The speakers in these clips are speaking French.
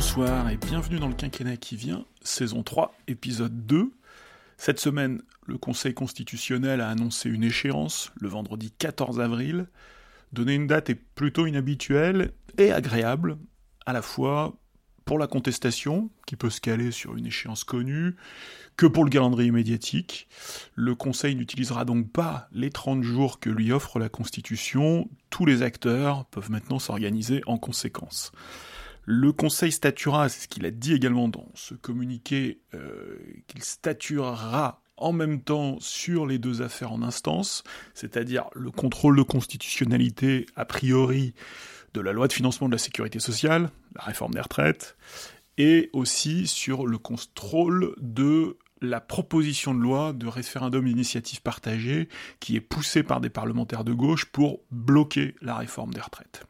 Bonsoir et bienvenue dans le quinquennat qui vient, saison 3, épisode 2. Cette semaine, le Conseil constitutionnel a annoncé une échéance, le vendredi 14 avril. Donner une date est plutôt inhabituel et agréable, à la fois pour la contestation, qui peut se caler sur une échéance connue, que pour le calendrier médiatique. Le Conseil n'utilisera donc pas les 30 jours que lui offre la Constitution. Tous les acteurs peuvent maintenant s'organiser en conséquence. Le Conseil statuera, c'est ce qu'il a dit également dans ce communiqué, euh, qu'il statuera en même temps sur les deux affaires en instance, c'est-à-dire le contrôle de constitutionnalité a priori de la loi de financement de la sécurité sociale, la réforme des retraites, et aussi sur le contrôle de la proposition de loi de référendum d'initiative partagée qui est poussée par des parlementaires de gauche pour bloquer la réforme des retraites.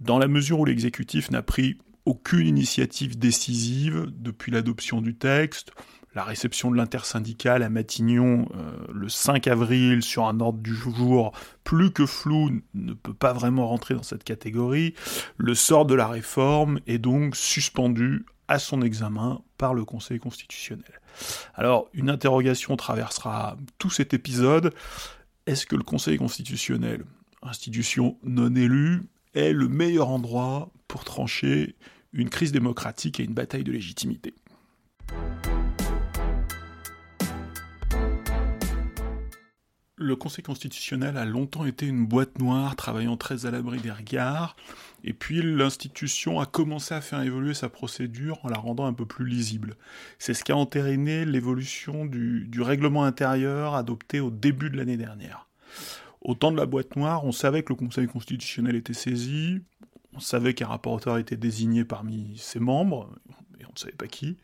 Dans la mesure où l'exécutif n'a pris aucune initiative décisive depuis l'adoption du texte, la réception de l'intersyndicale à Matignon euh, le 5 avril sur un ordre du jour plus que flou ne peut pas vraiment rentrer dans cette catégorie. Le sort de la réforme est donc suspendu à son examen par le Conseil constitutionnel. Alors, une interrogation traversera tout cet épisode. Est-ce que le Conseil constitutionnel, institution non élue, est le meilleur endroit pour trancher une crise démocratique et une bataille de légitimité Le Conseil constitutionnel a longtemps été une boîte noire, travaillant très à l'abri des regards, et puis l'institution a commencé à faire évoluer sa procédure en la rendant un peu plus lisible. C'est ce qui a entériné l'évolution du, règlement intérieur adopté au début de l'année dernière. Au temps de la boîte noire, on savait que le Conseil constitutionnel était saisi, on savait qu'un rapporteur était désigné parmi ses membres, et on ne savait pas qui,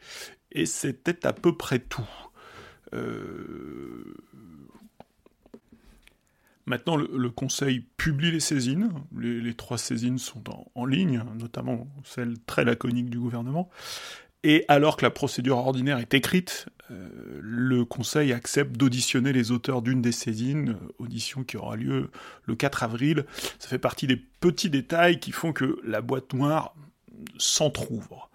et c'était à peu près tout. Euh, Maintenant, le, Conseil publie les saisines. Les, trois saisines sont en, ligne, notamment celle très laconique du gouvernement. Et alors que la procédure ordinaire est écrite, euh, le Conseil accepte d'auditionner les auteurs d'une des saisines, euh, audition qui aura lieu le 4 avril. Ça fait partie des petits détails qui font que la boîte noire s'entr'ouvre.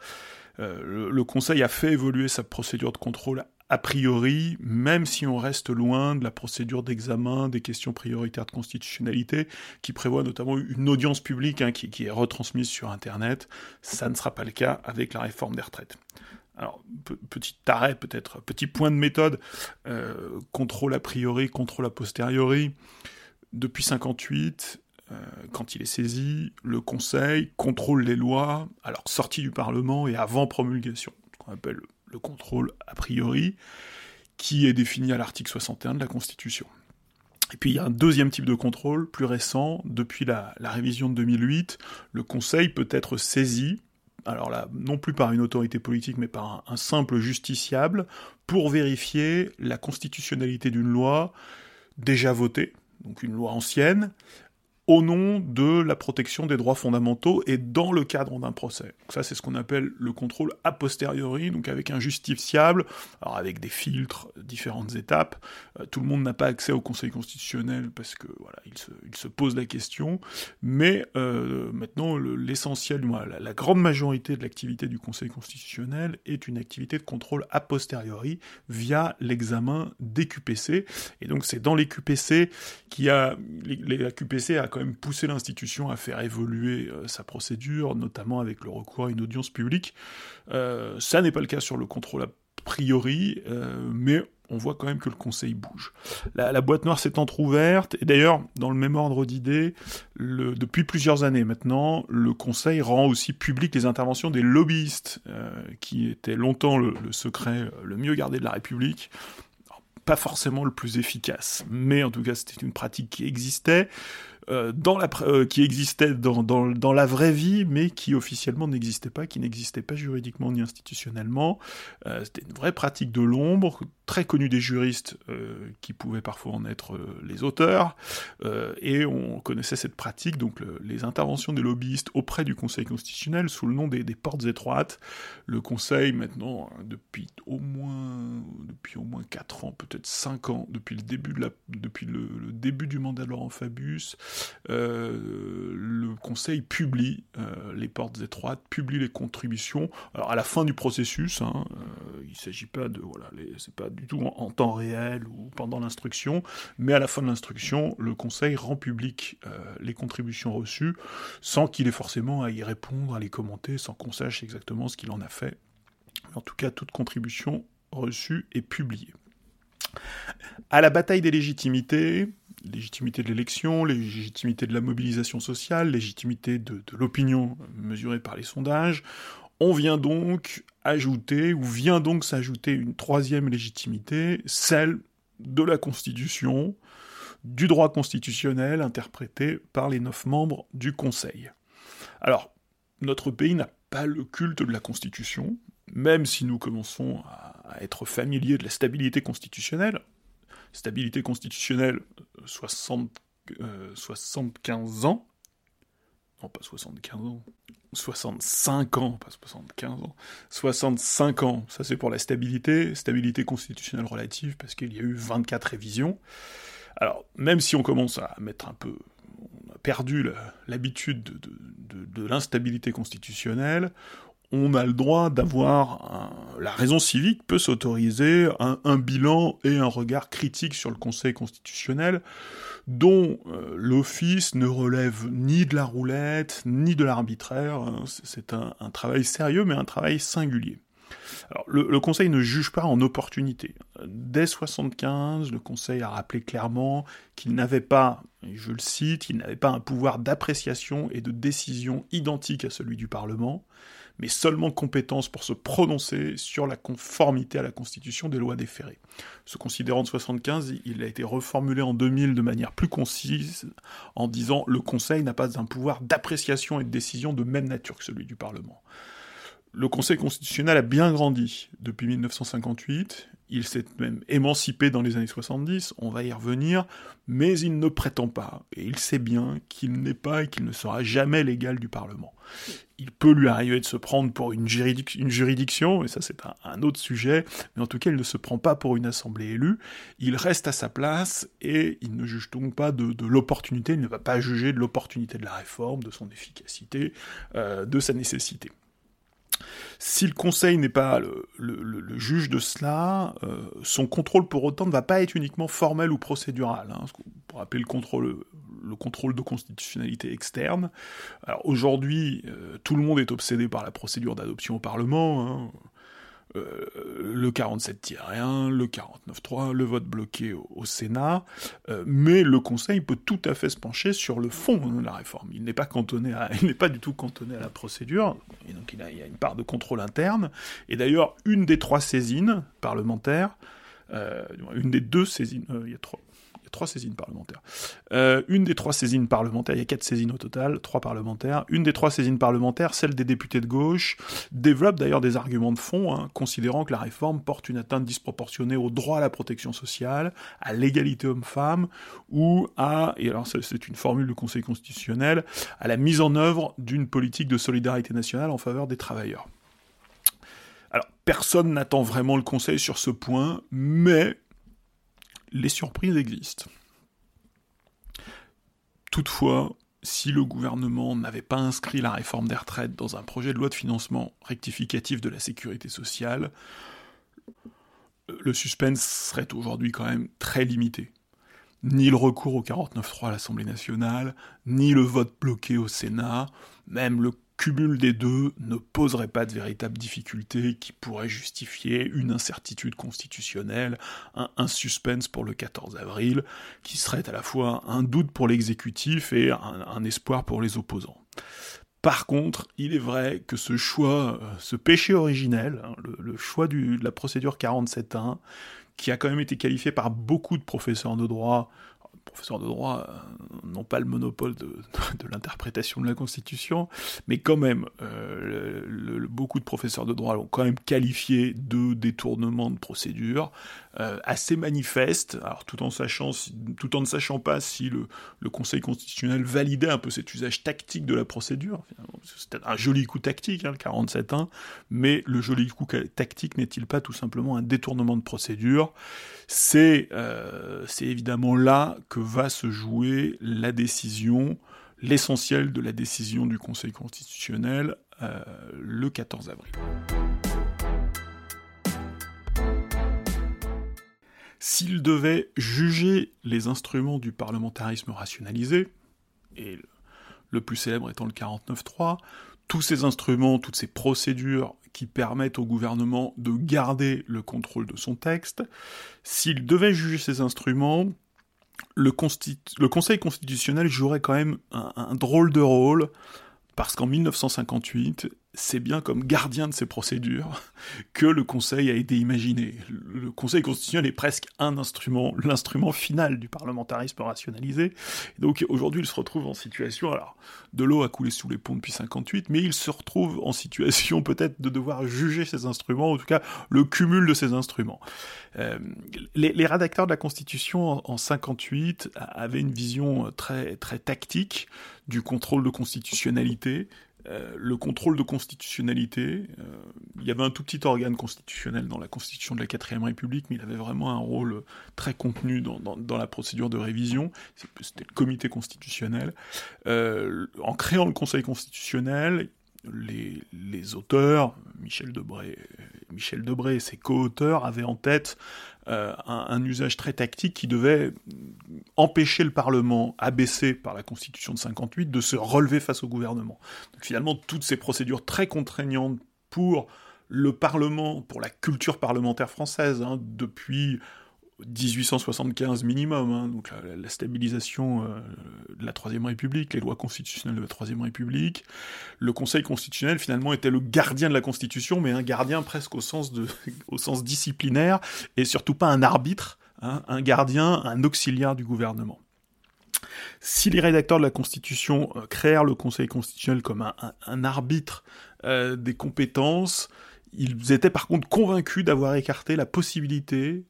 Euh, le, le, Conseil a fait évoluer sa procédure de contrôle a priori, même si on reste loin de la procédure d'examen des questions prioritaires de constitutionnalité, qui prévoit notamment une audience publique hein, qui, est retransmise sur Internet, ça ne sera pas le cas avec la réforme des retraites. Alors, petit arrêt peut-être, petit point de méthode, euh, contrôle a priori, contrôle a posteriori. Depuis 58, euh, quand il est saisi, le Conseil contrôle les lois, alors sortie du Parlement et avant promulgation, ce qu'on appelle le contrôle a priori, qui est défini à l'article 61 de la Constitution. Et puis il y a un deuxième type de contrôle, plus récent, depuis la, révision de 2008, le Conseil peut être saisi, alors là, non plus par une autorité politique, mais par un simple justiciable, pour vérifier la constitutionnalité d'une loi déjà votée, donc une loi ancienne, au nom de la protection des droits fondamentaux et dans le cadre d'un procès. Ça, c'est ce qu'on appelle le contrôle a posteriori, donc avec un justiciable, alors avec des filtres, différentes étapes. Euh, tout le monde n'a pas accès au Conseil constitutionnel parce que voilà, il se, pose la question, mais euh, maintenant l'essentiel, la, grande majorité de l'activité du Conseil constitutionnel est une activité de contrôle a posteriori via l'examen des QPC, et donc c'est dans les QPC qui a les, QPC a même pousser l'institution à faire évoluer euh, sa procédure, notamment avec le recours à une audience publique. Euh, ça n'est pas le cas sur le contrôle a priori, euh, mais on voit quand même que le Conseil bouge. La, boîte noire s'est entr'ouverte, et d'ailleurs, dans le même ordre d'idées, depuis plusieurs années maintenant, le Conseil rend aussi public les interventions des lobbyistes, qui étaient longtemps le, secret le mieux gardé de la République, pas forcément le plus efficace, mais en tout cas c'était une pratique qui existait. Euh, dans la, euh, qui existait dans, dans, dans, la vraie vie, mais qui officiellement n'existait pas, qui n'existait pas juridiquement ni institutionnellement. Euh, c'était une vraie pratique de l'ombre, très connue des juristes qui pouvaient parfois en être les auteurs, et on connaissait cette pratique, donc les interventions des lobbyistes auprès du Conseil constitutionnel sous le nom des, portes étroites. Le Conseil, maintenant, hein, depuis au moins, depuis au moins 4 ans, peut-être 5 ans, depuis le début, de la, depuis le, début du mandat de Laurent Fabius, euh, le Conseil publie euh, les portes étroites, publie les contributions. Alors à la fin du processus, hein, euh, il ne s'agit pas de voilà, c'est pas tout en, temps réel ou pendant l'instruction, mais à la fin de l'instruction, le Conseil rend public les contributions reçues sans qu'il ait forcément à y répondre, à les commenter, sans qu'on sache exactement ce qu'il en a fait. En tout cas, toute contribution reçue est publiée. À la bataille des légitimités, légitimité de l'élection, légitimité de la mobilisation sociale, légitimité de, l'opinion mesurée par les sondages, on vient donc ajouter, ou vient donc s'ajouter une troisième légitimité, celle de la Constitution, du droit constitutionnel interprété par les neuf membres du Conseil. Alors, notre pays n'a pas le culte de la Constitution, même si nous commençons à être familiers de la stabilité constitutionnelle, stabilité constitutionnelle 60, euh, 75 ans, non pas 75 ans, 65 ans, pas 75 ans, 65 ans, ça c'est pour la stabilité, stabilité constitutionnelle relative, parce qu'il y a eu 24 révisions. Alors, même si on commence à mettre un peu, on a perdu l'habitude de, de l'instabilité constitutionnelle, on a le droit d'avoir la raison civique peut s'autoriser un, bilan et un regard critique sur le Conseil constitutionnel dont euh, l'office ne relève ni de la roulette ni de l'arbitraire. Hein. C'est un, travail sérieux mais un travail singulier. Le, Conseil ne juge pas en opportunité. Dès 75, le Conseil a rappelé clairement qu'il n'avait pas, et je le cite, il n'avait pas un pouvoir d'appréciation et de décision identique à celui du Parlement, mais seulement compétence pour se prononcer sur la conformité à la Constitution des lois déférées. Ce considérant de 75, il a été reformulé en 2000 de manière plus concise, en disant le Conseil n'a pas un pouvoir d'appréciation et de décision de même nature que celui du Parlement. Le Conseil constitutionnel a bien grandi depuis 1958, il s'est même émancipé dans les années 70, on va y revenir, mais il ne prétend pas, et il sait bien qu'il n'est pas et qu'il ne sera jamais l'égal du Parlement. Il peut lui arriver de se prendre pour une, juridiction, et ça c'est un, autre sujet, mais en tout cas il ne se prend pas pour une assemblée élue, il reste à sa place, et il ne juge donc pas de, l'opportunité, il ne va pas juger de l'opportunité de la réforme, de son efficacité, euh, de sa nécessité. Si le Conseil n'est pas le, juge de cela, euh, son contrôle pour autant ne va pas être uniquement formel ou procédural. Hein, pour appeler le contrôle, le contrôle de constitutionnalité externe. Alors aujourd'hui, euh, tout le monde est obsédé par la procédure d'adoption au Parlement. Hein. Euh, le 47-1, le 49-3, le vote bloqué au, Sénat, euh, mais le Conseil peut tout à fait se pencher sur le fond de la réforme. Il n'est pas cantonné à, il n'est pas du tout cantonné à la procédure, et donc il, y a une part de contrôle interne. Et d'ailleurs, une des trois saisines parlementaires, euh, une des deux saisines, il y a trois, trois saisines parlementaires. Euh, une des trois saisines parlementaires, il y a quatre saisines au total, trois parlementaires. Une des trois saisines parlementaires, celle des députés de gauche, développe d'ailleurs des arguments de fond, hein, considérant que la réforme porte une atteinte disproportionnée au droit à la protection sociale, à l'égalité homme-femme, ou à, et alors c'est une formule du Conseil constitutionnel, à la mise en œuvre d'une politique de solidarité nationale en faveur des travailleurs. Alors, personne n'attend vraiment le Conseil sur ce point, mais les surprises existent. Toutefois, si le gouvernement n'avait pas inscrit la réforme des retraites dans un projet de loi de financement rectificatif de la sécurité sociale, le suspense serait aujourd'hui quand même très limité. Ni le recours au 49.3 à l'Assemblée nationale, ni le vote bloqué au Sénat, même le cumul des deux ne poserait pas de véritables difficultés qui pourraient justifier une incertitude constitutionnelle, un, suspense pour le 14 avril, qui serait à la fois un doute pour l'exécutif et un, espoir pour les opposants. Par contre, il est vrai que ce choix, euh, ce péché originel, hein, le, choix de la procédure 47.1, qui a quand même été qualifié par beaucoup de professeurs de droit professeurs de droit euh, n'ont pas le monopole de, l'interprétation de la Constitution, mais quand même, euh, beaucoup de professeurs de droit l'ont quand même qualifié de détournement de procédure, euh, assez manifeste, alors tout en, sachant, tout en ne sachant pas si le, Conseil constitutionnel validait un peu cet usage tactique de la procédure. C'était un joli coup tactique, hein, le 47.1, mais le joli coup tactique n'est-il pas tout simplement un détournement de procédure? C'est évidemment là que va se jouer la décision, l'essentiel de la décision du Conseil constitutionnel euh, le 14 avril. S'il devait juger les instruments du parlementarisme rationalisé, et le plus célèbre étant le 49.3, tous ces instruments, toutes ces procédures qui permettent au gouvernement de garder le contrôle de son texte, s'il devait juger ces instruments, le, Conseil constitutionnel jouerait quand même un drôle de rôle, parce qu'en 1958, c'est bien comme gardien de ces procédures que le Conseil a été imaginé. Le Conseil constitutionnel est presque un instrument, l'instrument final du parlementarisme rationalisé. donc aujourd'hui, il se retrouve en situation, alors de l'eau a coulé sous les ponts depuis 58, mais il se retrouve en situation peut-être de devoir juger ces instruments, en tout cas le cumul de ces instruments. Euh, les, rédacteurs de la Constitution en, 58 avaient une vision très très tactique du contrôle de constitutionnalité, euh, le contrôle de constitutionnalité, euh, il y avait un tout petit organe constitutionnel dans la Constitution de la 4ème République, mais il avait vraiment un rôle très contenu dans, la procédure de révision, c'était le comité constitutionnel. Euh, en créant le Conseil constitutionnel, les, les, auteurs, Michel Debré, Michel Debré et ses co-auteurs avaient en tête euh, un, usage très tactique qui devait empêcher le Parlement, abaissé par la Constitution de 58, de se relever face au gouvernement. Finalement, toutes ces procédures très contraignantes pour le Parlement, pour la culture parlementaire française, hein, depuis 1875 minimum, hein, donc la, stabilisation euh, de la Troisième République, les lois constitutionnelles de la Troisième République. Le Conseil constitutionnel finalement était le gardien de la Constitution, mais un gardien presque au sens, de, au sens disciplinaire, et surtout pas un arbitre, hein, un gardien, un auxiliaire du gouvernement. Si les rédacteurs de la Constitution euh, créèrent le Conseil constitutionnel comme un, arbitre euh, des compétences, ils étaient par contre convaincus d'avoir écarté la possibilité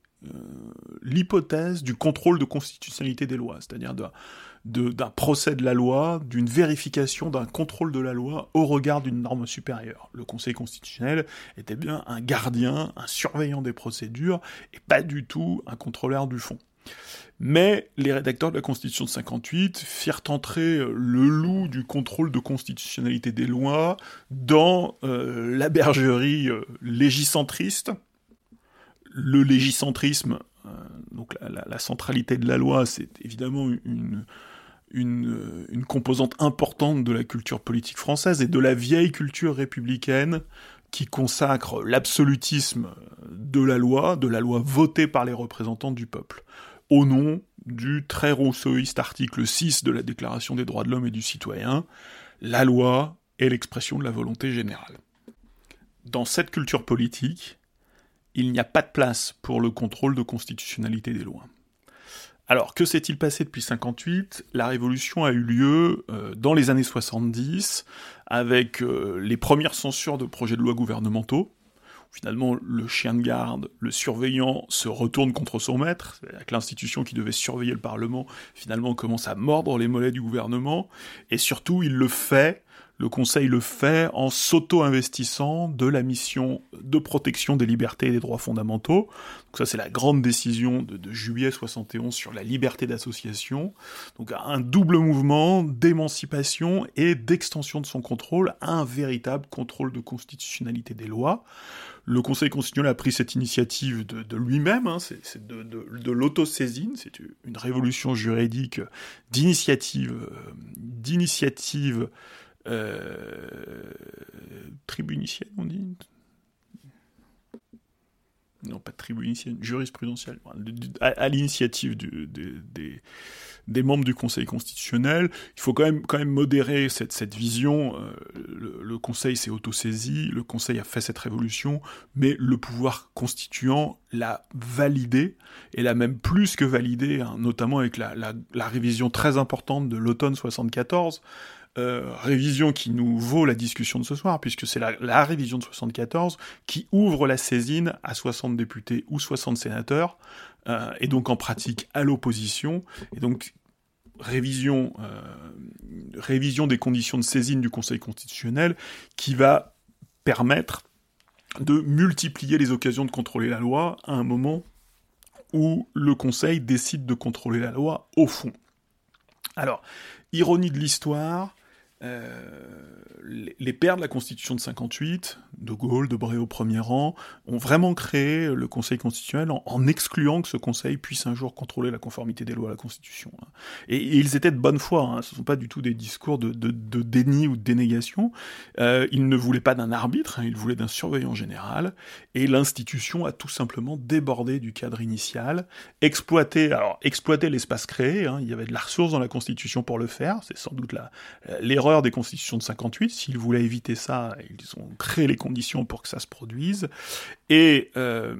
l'hypothèse du contrôle de constitutionnalité des lois, c'est-à-dire d'un procès de la loi, d'une vérification, d'un contrôle de la loi au regard d'une norme supérieure. Le Conseil constitutionnel était bien un gardien, un surveillant des procédures, et pas du tout un contrôleur du fond. Mais les rédacteurs de la Constitution de 58 firent entrer le loup du contrôle de constitutionnalité des lois dans euh, la bergerie euh, légicentriste, le légicentrisme, euh, donc la, centralité de la loi, c'est évidemment une, une, composante importante de la culture politique française et de la vieille culture républicaine qui consacre l'absolutisme de la loi, de la loi votée par les représentants du peuple, au nom du très rousseauiste article 6 de la Déclaration des droits de l'homme et du citoyen, la loi est l'expression de la volonté générale. Dans cette culture politique, il n'y a pas de place pour le contrôle de constitutionnalité des lois. Alors, que s'est-il passé depuis 58 La révolution a eu lieu euh, dans les années 70, avec euh, les premières censures de projets de loi gouvernementaux. Finalement, le chien de garde, le surveillant, se retourne contre son maître, avec l'institution qui devait surveiller le Parlement, finalement commence à mordre les mollets du gouvernement, et surtout, il le fait le Conseil le fait en s'auto-investissant de la mission de protection des libertés et des droits fondamentaux. Donc ça, c'est la grande décision de, juillet 71 sur la liberté d'association. Donc un double mouvement d'émancipation et d'extension de son contrôle un véritable contrôle de constitutionnalité des lois. Le Conseil constitutionnel a pris cette initiative de, lui-même, hein, c'est de, de, de l'autosaisine, c'est une révolution juridique d'initiative, euh, d'initiative euh, tribunicienne, on dit non pas tribunicienne, jurisprudentielle, à, l'initiative des, membres du Conseil constitutionnel. Il faut quand même, modérer cette, vision. Euh, le, Conseil s'est autosaisi, le Conseil a fait cette révolution, mais le pouvoir constituant l'a validé, et l'a même plus que validé, hein, notamment avec la, la, la, révision très importante de l'automne 74, euh, révision qui nous vaut la discussion de ce soir, puisque c'est la, révision de 74 qui ouvre la saisine à 60 députés ou 60 sénateurs, euh, et donc en pratique à l'opposition, et donc révision, euh, révision des conditions de saisine du Conseil constitutionnel qui va permettre de multiplier les occasions de contrôler la loi à un moment où le Conseil décide de contrôler la loi au fond. Alors, ironie de l'histoire, euh, les pères de la Constitution de 58, de Gaulle, de Bré au premier rang, ont vraiment créé le Conseil constitutionnel en, excluant que ce Conseil puisse un jour contrôler la conformité des lois à la Constitution. Hein. Et, ils étaient de bonne foi, hein. ce ne sont pas du tout des discours de, déni ou de dénégation. Euh, ils ne voulaient pas d'un arbitre, hein, ils voulaient d'un surveillant général, et l'institution a tout simplement débordé du cadre initial, exploité, alors exploité l'espace créé, il y avait de la ressource dans la Constitution pour le faire, c'est sans doute l'erreur des constitutions de 58. S'ils voulaient éviter ça, ils ont créé les conditions pour que ça se produise. Et euh,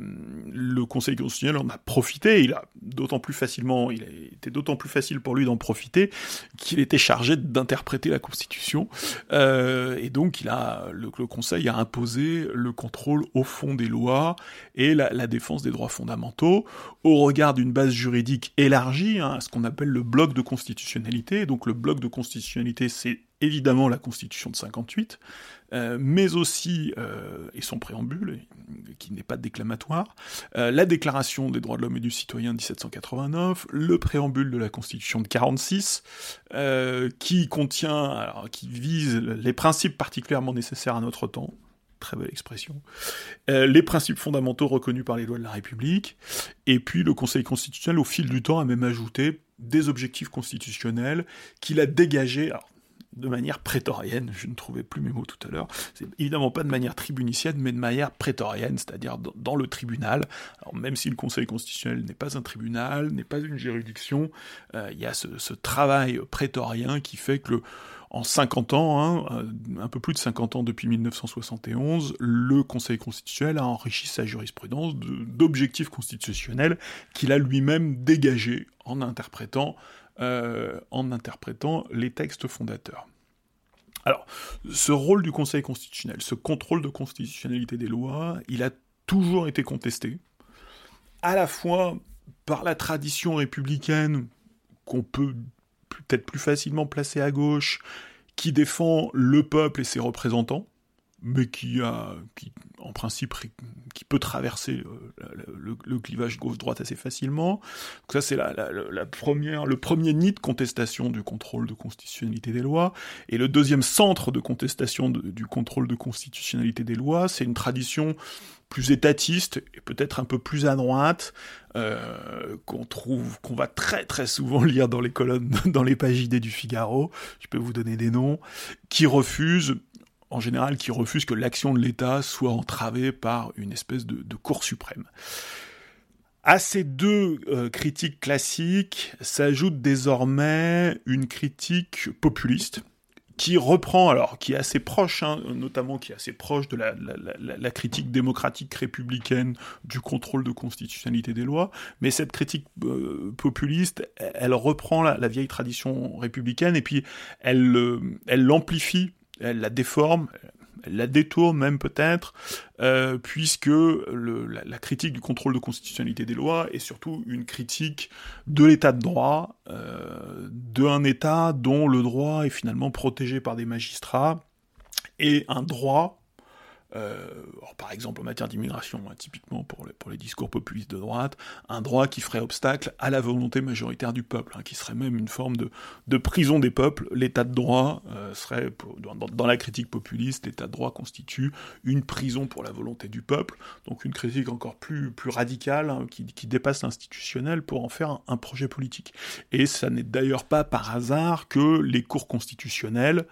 le Conseil constitutionnel en a profité. Il a d'autant plus facilement, il a été d'autant plus facile pour lui d'en profiter qu'il était chargé d'interpréter la Constitution. Euh, et donc, il a le, Conseil a imposé le contrôle au fond des lois et la, défense des droits fondamentaux au regard d'une base juridique élargie, hein, ce qu'on appelle le bloc de constitutionnalité. Donc, le bloc de constitutionnalité, c'est évidemment la Constitution de 58, euh, mais aussi, euh, et son préambule, qui n'est pas déclamatoire, euh, la Déclaration des droits de l'homme et du citoyen de 1789, le préambule de la Constitution de 46, qui contient, qui vise les principes particulièrement nécessaires à notre temps, très belle expression, les principes fondamentaux reconnus par les lois de la République, et puis le Conseil constitutionnel, au fil du temps, a même ajouté des objectifs constitutionnels qu'il a dégagés, alors de manière prétorienne, je ne trouvais plus mes mots tout à l'heure, c'est évidemment pas de manière tribunicienne, mais de manière prétorienne, c'est-à-dire dans, le tribunal. Même si le Conseil constitutionnel n'est pas un tribunal, n'est pas une juridiction, euh, il y a ce, travail prétorien qui fait que en 50 ans, hein, euh, un peu plus de 50 ans depuis 1971, le Conseil constitutionnel a enrichi sa jurisprudence d'objectifs constitutionnels qu'il a lui-même dégagés en interprétant euh, en interprétant les textes fondateurs. Alors, ce rôle du Conseil constitutionnel, ce contrôle de constitutionnalité des lois, il a toujours été contesté, à la fois par la tradition républicaine qu'on peut peut-être plus facilement placer à gauche, qui défend le peuple et ses représentants, mais qui a, qui, en principe, qui peut traverser euh, le, clivage gauche-droite assez facilement. Donc ça, c'est la, première, le premier nid de contestation du contrôle de constitutionnalité des lois. Et le deuxième centre de contestation du contrôle de constitutionnalité des lois, c'est une tradition plus étatiste et peut-être un peu plus à droite, euh, qu'on trouve, qu'on va très très souvent lire dans les colonnes, dans les pages idées du Figaro, je peux vous donner des noms, qui refuse en général qui refuse que l'action de l'État soit entravée par une espèce de, Cour suprême. À ces deux euh, critiques classiques s'ajoute désormais une critique populiste qui reprend, alors qui est assez proche, hein, notamment qui est assez proche de la, critique démocratique républicaine du contrôle de constitutionnalité des lois, mais cette critique euh, populiste, elle, reprend la, vieille tradition républicaine et puis elle, euh, elle l'amplifie elle la déforme, elle la détourne même peut-être, euh, puisque la, critique du contrôle de constitutionnalité des lois est surtout une critique de l'état de droit, euh, d'un état dont le droit est finalement protégé par des magistrats, et un droit euh, par exemple en matière d'immigration, hein, typiquement pour les, discours populistes de droite, un droit qui ferait obstacle à la volonté majoritaire du peuple, hein, qui serait même une forme de, prison des peuples. L'état de droit euh, serait, dans, la critique populiste, l'état de droit constitue une prison pour la volonté du peuple, donc une critique encore plus, radicale, hein, qui, qui, dépasse l'institutionnel pour en faire un, un projet politique. Et ça n'est d'ailleurs pas par hasard que les cours constitutionnels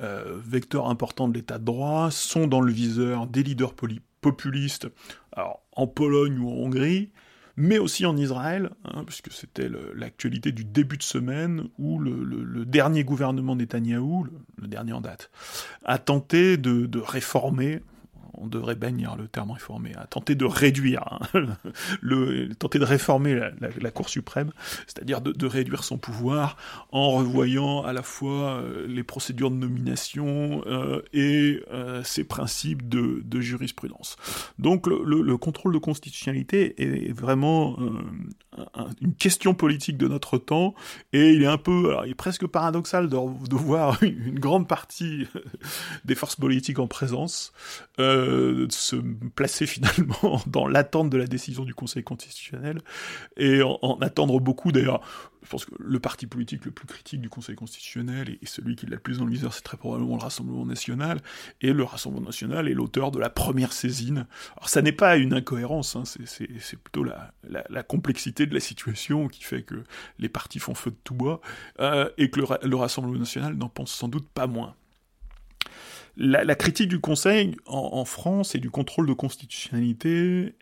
euh, vecteurs importants de l'état de droit, sont dans le viseur des leaders populistes, alors, en Pologne ou en Hongrie, mais aussi en Israël, hein, puisque c'était l'actualité du début de semaine où le, dernier gouvernement Netanyahou, le, dernier en date, a tenté de réformer on devrait bannir le terme réformer, à tenter de réduire, hein, tenter de réformer la, Cour suprême, c'est-à-dire de, réduire son pouvoir en revoyant à la fois euh, les procédures de nomination euh, et euh, ses principes de, jurisprudence. Donc le, contrôle de constitutionnalité est vraiment une question politique de notre temps, et il est un peu, alors il est presque paradoxal de, voir une, grande partie des forces politiques en présence de se placer finalement dans l'attente de la décision du Conseil constitutionnel et en, attendre beaucoup. D'ailleurs, je pense que le parti politique le plus critique du Conseil constitutionnel et, celui qui l'a le plus dans le viseur, c'est très probablement le Rassemblement national. Et le Rassemblement national est l'auteur de la première saisine. Alors ça n'est pas une incohérence, hein, c'est plutôt la, complexité de la situation qui fait que les partis font feu de tout bois euh, et que le Rassemblement national n'en pense sans doute pas moins la, critique du Conseil en, France et du contrôle de constitutionnalité,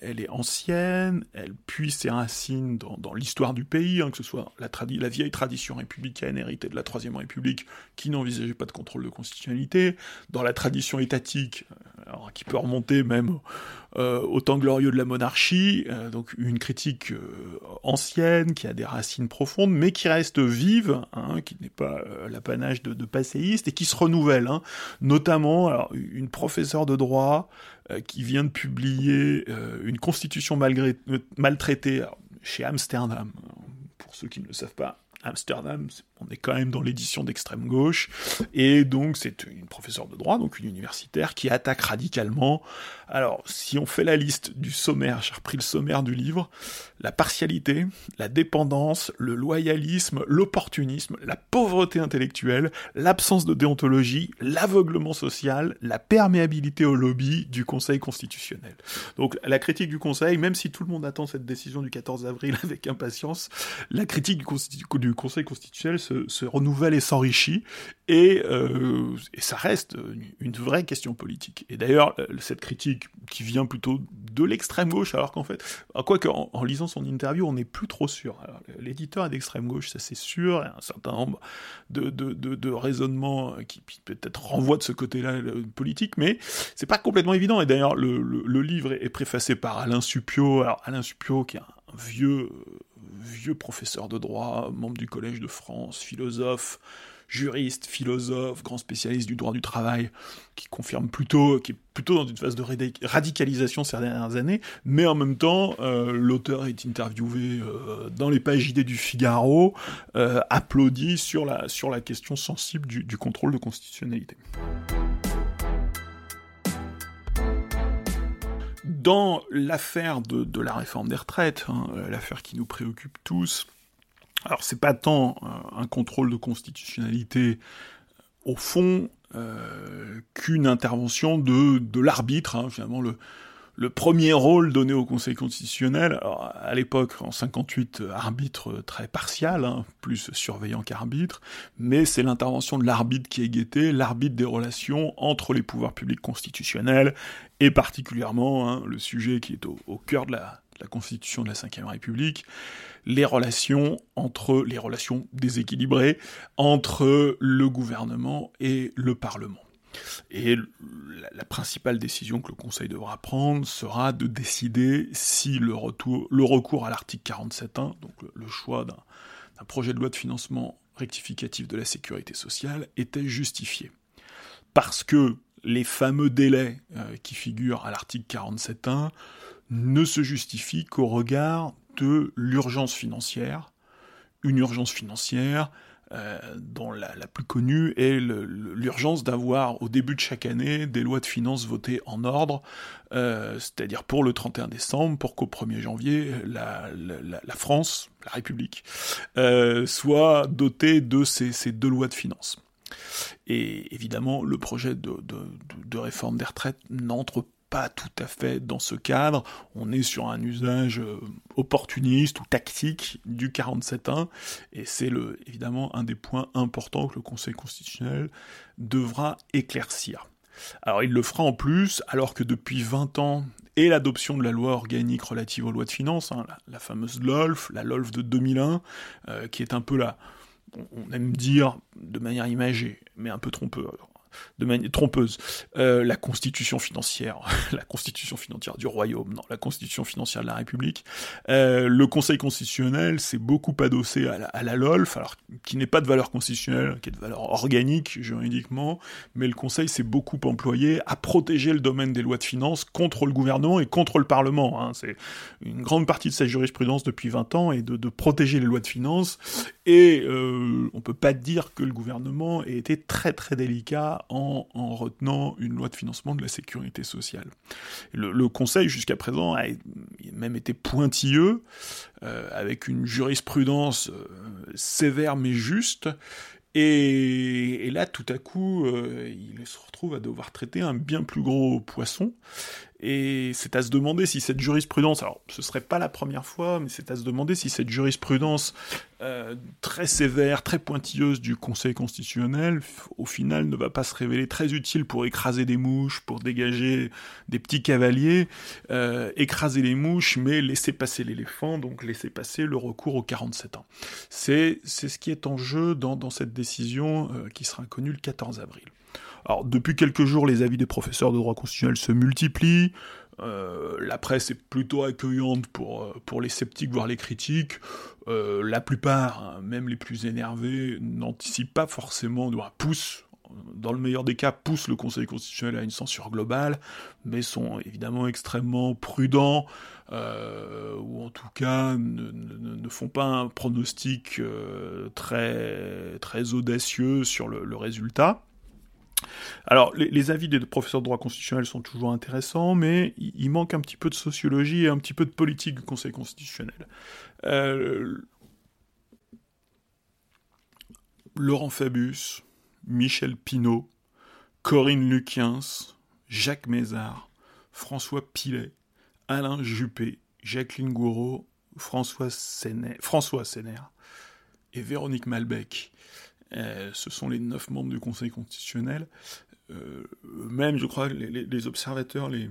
elle, est ancienne, elle puise ses racines dans, l'histoire du pays, hein, que ce soit la, la, vieille tradition républicaine héritée de la Troisième République, qui n'envisageait pas de contrôle de constitutionnalité, dans la tradition étatique, euh, qui peut remonter même euh, au temps glorieux de la monarchie, euh, donc une critique ancienne, qui a des racines profondes, mais qui reste vive, hein, qui n'est pas l'apanage de, de passéistes, et qui se renouvelle. Hein notamment alors, une professeure de droit euh, qui vient de publier euh, une constitution malgré, maltraitée chez Amsterdam. Pour ceux qui ne le savent pas, Amsterdam, on est quand même dans l'édition d'extrême gauche, et donc c'est une professeure de droit, donc une universitaire, qui attaque radicalement. Alors, si on fait la liste du sommaire, j'ai repris le sommaire du livre, la partialité, la dépendance, le loyalisme, l'opportunisme, la pauvreté intellectuelle, l'absence de déontologie, l'aveuglement social, la perméabilité au lobby du Conseil constitutionnel. Donc la critique du Conseil, même si tout le monde attend cette décision du 14 avril avec impatience, la critique du, Conseil constitutionnel se, renouvelle et s'enrichit, euh, et, ça reste une, vraie question politique. Et d'ailleurs, euh, cette critique qui vient plutôt de l'extrême gauche, alors qu'en fait, quoi qu'en en lisant son interview, on n'est plus trop sûr. L'éditeur est d'extrême gauche, ça c'est sûr, et un certain nombre de, raisonnements qui peut-être renvoient de ce côté-là politique, mais c'est pas complètement évident. Et d'ailleurs, le, livre est préfacé par Alain Supio. Alors, Alain Supio, qui est un vieux vieux professeur de droit, membre du Collège de France, philosophe, juriste, philosophe, grand spécialiste du droit du travail, qui confirme plutôt, qui est plutôt dans une phase de radicalisation ces dernières années, mais en même temps, euh, l'auteur est interviewé euh, dans les pages idées du Figaro, euh, applaudi sur la, question sensible du, contrôle de constitutionnalité. dans l'affaire de, la réforme des retraites, hein, l'affaire qui nous préoccupe tous, alors c'est pas tant euh, un contrôle de constitutionnalité euh, au fond qu'une intervention de, de l'arbitre, hein, finalement le, le premier rôle donné au Conseil constitutionnel, à l'époque, en 58, arbitre très partial, hein, plus surveillant qu'arbitre, mais c'est l'intervention de l'arbitre qui est guetté, l'arbitre des relations entre les pouvoirs publics constitutionnels, et particulièrement hein, le sujet qui est au, cœur de la, Constitution de la Ve République, les relations entre les relations déséquilibrées entre le gouvernement et le Parlement. Et la, principale décision que le Conseil devra prendre sera de décider si le, recours à l'article 47.1, donc le, choix d'un projet de loi de financement rectificatif de la sécurité sociale, était justifié. Parce que les fameux délais euh, qui figurent à l'article 47.1 ne se justifient qu'au regard de l'urgence financière, une urgence financière euh, dont la, plus connue est l'urgence d'avoir au début de chaque année des lois de finances votées en ordre, euh, c'est-à-dire pour le 31 décembre, pour qu'au 1er janvier, la, France, la République, euh, soit dotée de ces, deux lois de finances. Et évidemment, le projet de, de réforme des retraites n'entre pas tout à fait dans ce cadre. On est sur un usage euh, opportuniste ou tactique du 47.1 et c'est évidemment un des points importants que le Conseil constitutionnel devra éclaircir. Alors il le fera en plus alors que depuis 20 ans et l'adoption de la loi organique relative aux lois de finances, hein, la, fameuse LOLF, la LOLF de 2001, euh, qui est un peu la, on aime dire de manière imagée, mais un peu trompeur, de manière trompeuse. Euh, la constitution financière, la constitution financière du royaume, non, la constitution financière de la République. Euh, le Conseil constitutionnel s'est beaucoup adossé à la, à la, LOLF, alors qui n'est pas de valeur constitutionnelle, qui est de valeur organique juridiquement, mais le Conseil s'est beaucoup employé à protéger le domaine des lois de finances contre le gouvernement et contre le Parlement. Hein. C'est une grande partie de sa jurisprudence depuis 20 ans et de, de protéger les lois de finances. Et euh, on peut pas dire que le gouvernement ait été très très délicat en, retenant une loi de financement de la sécurité sociale. Le, Conseil, jusqu'à présent, a même été pointilleux, euh, avec une jurisprudence euh, sévère mais juste, et, là, tout à coup, euh, il se retrouve à devoir traiter un bien plus gros poisson. Et c'est à se demander si cette jurisprudence, alors ce serait pas la première fois, mais c'est à se demander si cette jurisprudence euh, très sévère, très pointilleuse du Conseil constitutionnel, au final ne va pas se révéler très utile pour écraser des mouches, pour dégager des petits cavaliers, euh, écraser les mouches, mais laisser passer l'éléphant, donc laisser passer le recours aux 47 ans. C'est ce qui est en jeu dans, dans cette décision euh, qui sera connue le 14 avril. Alors, depuis quelques jours, les avis des professeurs de droit constitutionnel se multiplient. Euh, la presse est plutôt accueillante pour, euh, pour les sceptiques, voire les critiques. Euh, la plupart, hein, même les plus énervés, n'anticipent pas forcément, poussent, dans le meilleur des cas, poussent le Conseil constitutionnel à une censure globale, mais sont évidemment extrêmement prudents, ou en tout cas ne, ne, font pas un pronostic très, très audacieux sur le résultat. Alors, les, avis des professeurs de droit constitutionnel sont toujours intéressants, mais il, manque un petit peu de sociologie et un petit peu de politique du Conseil constitutionnel. Euh, Laurent Fabius, Michel Pinault, Corinne Luquiens, Jacques Mézard, François Pilet, Alain Juppé, Jacqueline Gouraud, François Sénère, François et Véronique Malbec euh, ce sont les neuf membres du Conseil constitutionnel. Euh, même, je crois, les, observateurs les,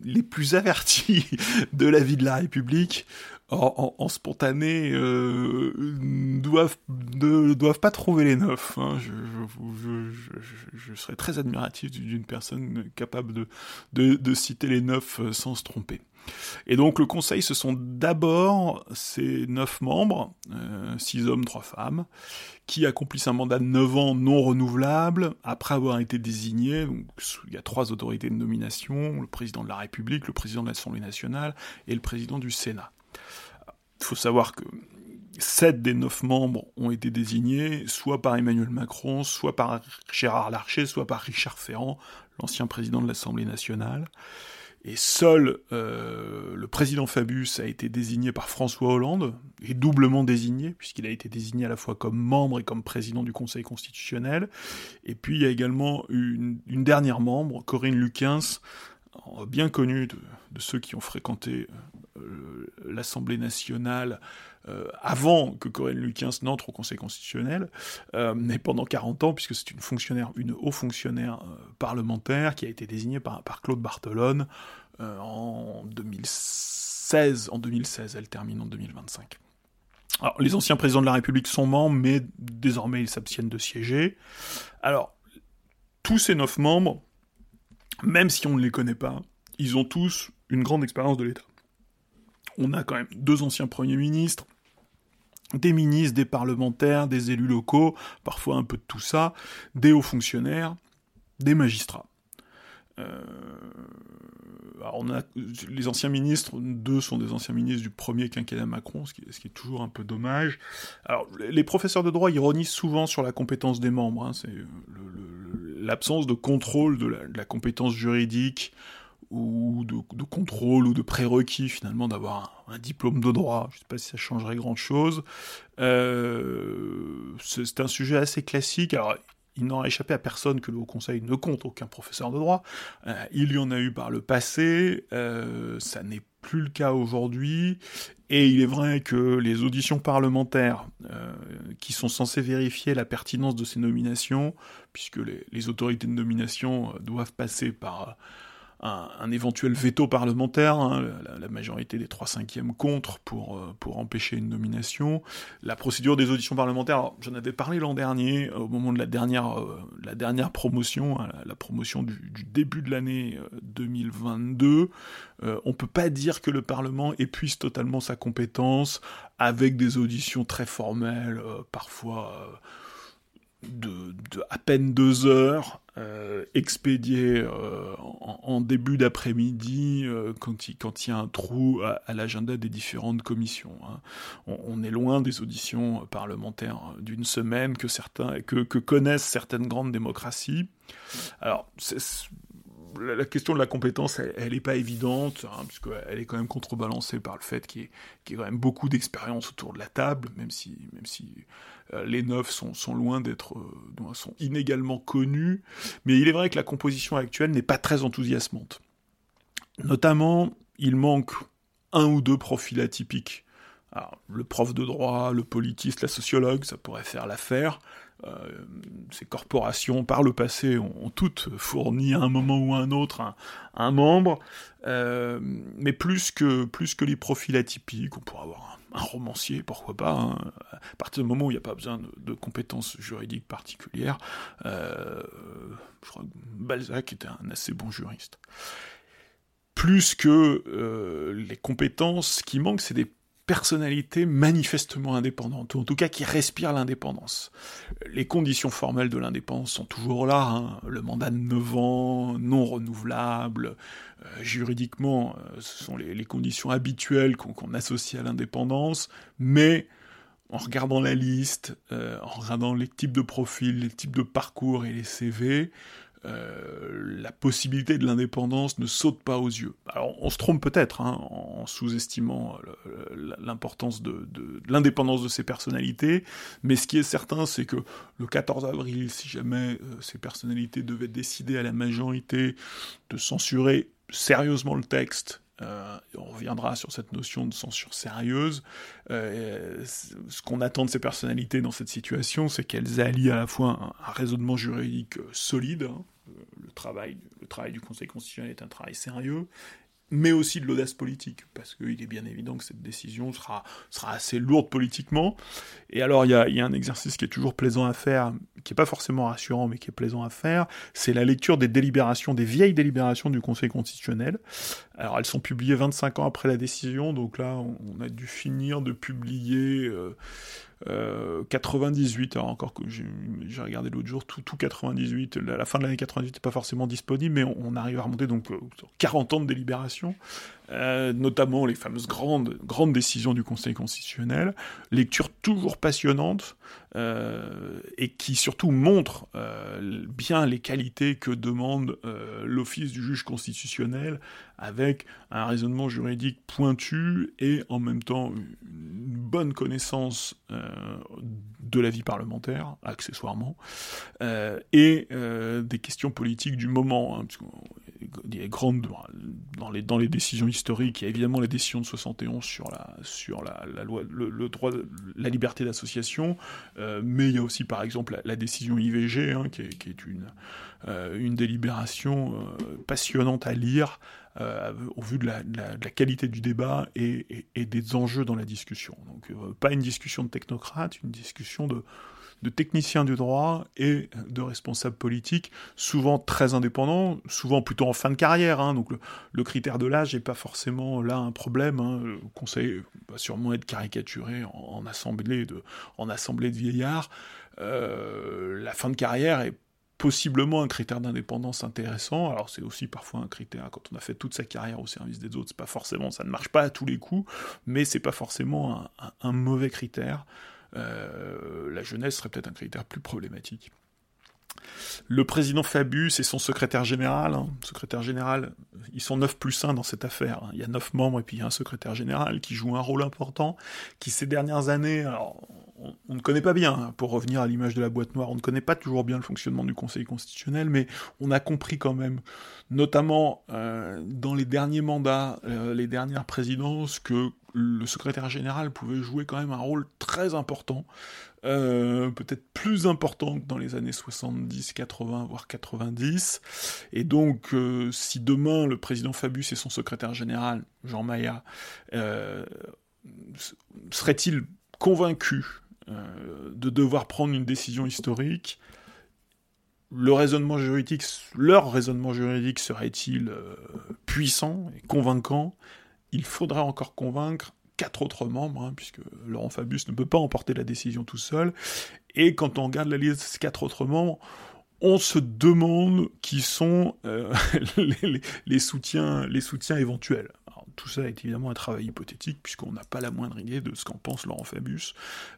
les plus avertis de la vie de la République en, spontané euh, ne doivent pas trouver les neufs. Hein. Je, serais très admiratif d'une personne capable de, citer les neufs sans se tromper. Et donc le Conseil, ce sont d'abord ces neuf membres, euh, six hommes, trois femmes, qui accomplissent un mandat de neuf ans non renouvelable après avoir été désignés. Donc, il y a trois autorités de nomination, le président de la République, le président de l'Assemblée nationale et le président du Sénat. Il faut savoir que sept des neuf membres ont été désignés soit par Emmanuel Macron, soit par Gérard Larcher, soit par Richard Ferrand, l'ancien président de l'Assemblée nationale et seul euh, le président Fabius a été désigné par François Hollande, et doublement désigné, puisqu'il a été désigné à la fois comme membre et comme président du Conseil constitutionnel. Et puis il y a également une, dernière membre, Corinne Luquens, bien connue de, ceux qui ont fréquenté euh, l'Assemblée nationale euh, avant que Corinne Luquens n'entre au Conseil constitutionnel, euh, mais pendant 40 ans, puisque c'est une fonctionnaire, une haut fonctionnaire parlementaire qui a été désignée par, par Claude Bartolone en 2016. En 2016, elle termine en 2025. Alors, les anciens présidents de la République sont membres, mais désormais ils s'abstiennent de siéger. Alors, tous ces neuf membres, même si on ne les connaît pas, ils ont tous une grande expérience de l'État. On a quand même deux anciens premiers ministres, des ministres, des parlementaires, des élus locaux, parfois un peu de tout ça, des hauts fonctionnaires, des magistrats. Euh, on a, les anciens ministres, deux sont des anciens ministres du premier quinquennat Macron, ce qui, est toujours un peu dommage. Alors, les professeurs de droit ironisent souvent sur la compétence des membres. Hein, c'est l'absence de contrôle de la, compétence juridique ou de, contrôle ou de prérequis finalement d'avoir un, diplôme de droit. Je ne sais pas si ça changerait grand-chose. Euh, c'est un sujet assez classique. Alors, il n'aura échappé à personne que le Haut Conseil ne compte aucun professeur de droit. Euh, il y en a eu par le passé, euh, ça n'est plus le cas aujourd'hui, et il est vrai que les auditions parlementaires qui sont censées vérifier la pertinence de ces nominations, puisque les autorités de nomination doivent passer par un, éventuel veto parlementaire, hein, la, majorité des 3 cinquièmes contre pour, euh, pour empêcher une nomination. La procédure des auditions parlementaires, j'en avais parlé l'an dernier, au moment de la dernière, euh, la dernière promotion, hein, la, promotion du, début de l'année 2022. Euh, on peut pas dire que le Parlement épuise totalement sa compétence avec des auditions très formelles, parfois de, à peine deux heures, euh, expédié euh, en, début d'après-midi euh, quand il y a un trou à, l'agenda des différentes commissions. Hein. On, est loin des auditions parlementaires d'une semaine que certains que, que connaissent certaines grandes démocraties. Alors la question de la compétence, elle n'est pas évidente, hein, puisqu'elle est quand même contrebalancée par le fait qu'il y, ait quand même beaucoup d'expérience autour de la table, même si, les neufs sont, loin d'être, euh, sont inégalement connus. Mais il est vrai que la composition actuelle n'est pas très enthousiasmante. Notamment, il manque un ou deux profils atypiques. le prof de droit, le politiste, la sociologue, ça pourrait faire l'affaire. Euh, ces corporations, par le passé, ont, toutes fourni à un moment ou à un autre un, membre, euh, mais plus que, plus que les profils atypiques, on pourrait avoir un, romancier, pourquoi pas, hein. à partir du moment où il n'y a pas besoin de, compétences juridiques particulières, euh, je crois que Balzac était un assez bon juriste. Plus que les compétences qui manquent, c'est des personnalité manifestement indépendante, ou en tout cas qui respire l'indépendance. Les conditions formelles de l'indépendance sont toujours là, hein. le mandat de 9 ans, non renouvelable, euh, juridiquement, euh, ce sont les, conditions habituelles qu'on associe à l'indépendance, mais en regardant la liste, euh, en regardant les types de profils, les types de parcours et les CV, euh, la possibilité de l'indépendance ne saute pas aux yeux. Alors on se trompe peut-être hein, en sous-estimant l'importance de, l'indépendance de ces personnalités, mais ce qui est certain, c'est que le 14 avril, si jamais euh, ces personnalités devaient décider à la majorité de censurer sérieusement le texte, euh, on reviendra sur cette notion de censure sérieuse. ce qu'on attend de ces personnalités dans cette situation, c'est qu'elles allient à la fois un, raisonnement juridique solide, hein, travail, le travail du Conseil constitutionnel est un travail sérieux, mais aussi de l'audace politique, parce qu'il est bien évident que cette décision sera, sera assez lourde politiquement. Et alors, il y a, un exercice qui est toujours plaisant à faire, qui n'est pas forcément rassurant, mais qui est plaisant à faire, c'est la lecture des délibérations, des vieilles délibérations du Conseil constitutionnel. Alors, elles sont publiées 25 ans après la décision, donc là, on, a dû finir de publier... Euh, 98, euh, alors encore que j'ai regardé l'autre jour, tout, tout 98, la, fin de l'année 98 n'est pas forcément disponible, mais on, arrive à remonter donc 40 euh, ans de délibération, euh, notamment les fameuses grandes, grandes décisions du Conseil constitutionnel, lecture toujours passionnante, euh, et qui surtout montre euh, bien les qualités que demande l'office du juge constitutionnel, avec un raisonnement juridique pointu et en même temps une bonne connaissance de la vie parlementaire, accessoirement, et des questions politiques du moment. Hein, grandes dans les dans les décisions historiques, il y a évidemment la décision de 71 sur la sur la, loi le, droit la liberté d'association, euh, mais il y a aussi par exemple la, décision IVG hein, qui, est, une euh, une délibération euh, passionnante à lire au vu de la, qualité du débat et, et, des enjeux dans la discussion. Donc pas une discussion de technocrate, une discussion de de techniciens du droit et de responsables politiques, souvent très indépendants, souvent plutôt en fin de carrière. Hein. donc le, critère de l'âge n'est pas forcément là un problème. Hein. Le conseil va sûrement être caricaturé en, assemblée, de, en assemblée de vieillards. Euh, la fin de carrière est possiblement un critère d'indépendance intéressant. Alors c'est aussi parfois un critère quand on a fait toute sa carrière au service des autres, pas forcément, ça ne marche pas à tous les coups, mais c'est pas forcément un mauvais critère. Euh, la jeunesse serait peut-être un critère plus problématique. Le président Fabius et son secrétaire général, hein, secrétaire général, ils sont 9 plus 1 dans cette affaire. Hein. Il y a 9 membres et puis il y a un secrétaire général qui joue un rôle important, qui ces dernières années, alors, on, ne connaît pas bien, hein, pour revenir à l'image de la boîte noire, on ne connaît pas toujours bien le fonctionnement du Conseil constitutionnel, mais on a compris quand même, notamment euh, dans les derniers mandats, euh, les dernières présidences, que le secrétaire général pouvait jouer quand même un rôle très important, euh, peut-être plus important que dans les années 70, 80, voire 90. Et donc, si demain le président Fabius et son secrétaire général, Jean Maillat, serait-il convaincu euh, de devoir prendre une décision historique, leur raisonnement juridique serait-il euh, puissant et convaincant? Il faudrait encore convaincre quatre autres membres, hein, puisque Laurent Fabius ne peut pas emporter la décision tout seul. Et quand on regarde la liste de ces quatre autres membres, on se demande qui sont euh, les soutiens éventuels tout ça est évidemment un travail hypothétique, puisqu'on n'a pas la moindre idée de ce qu'en pense Laurent Fabius,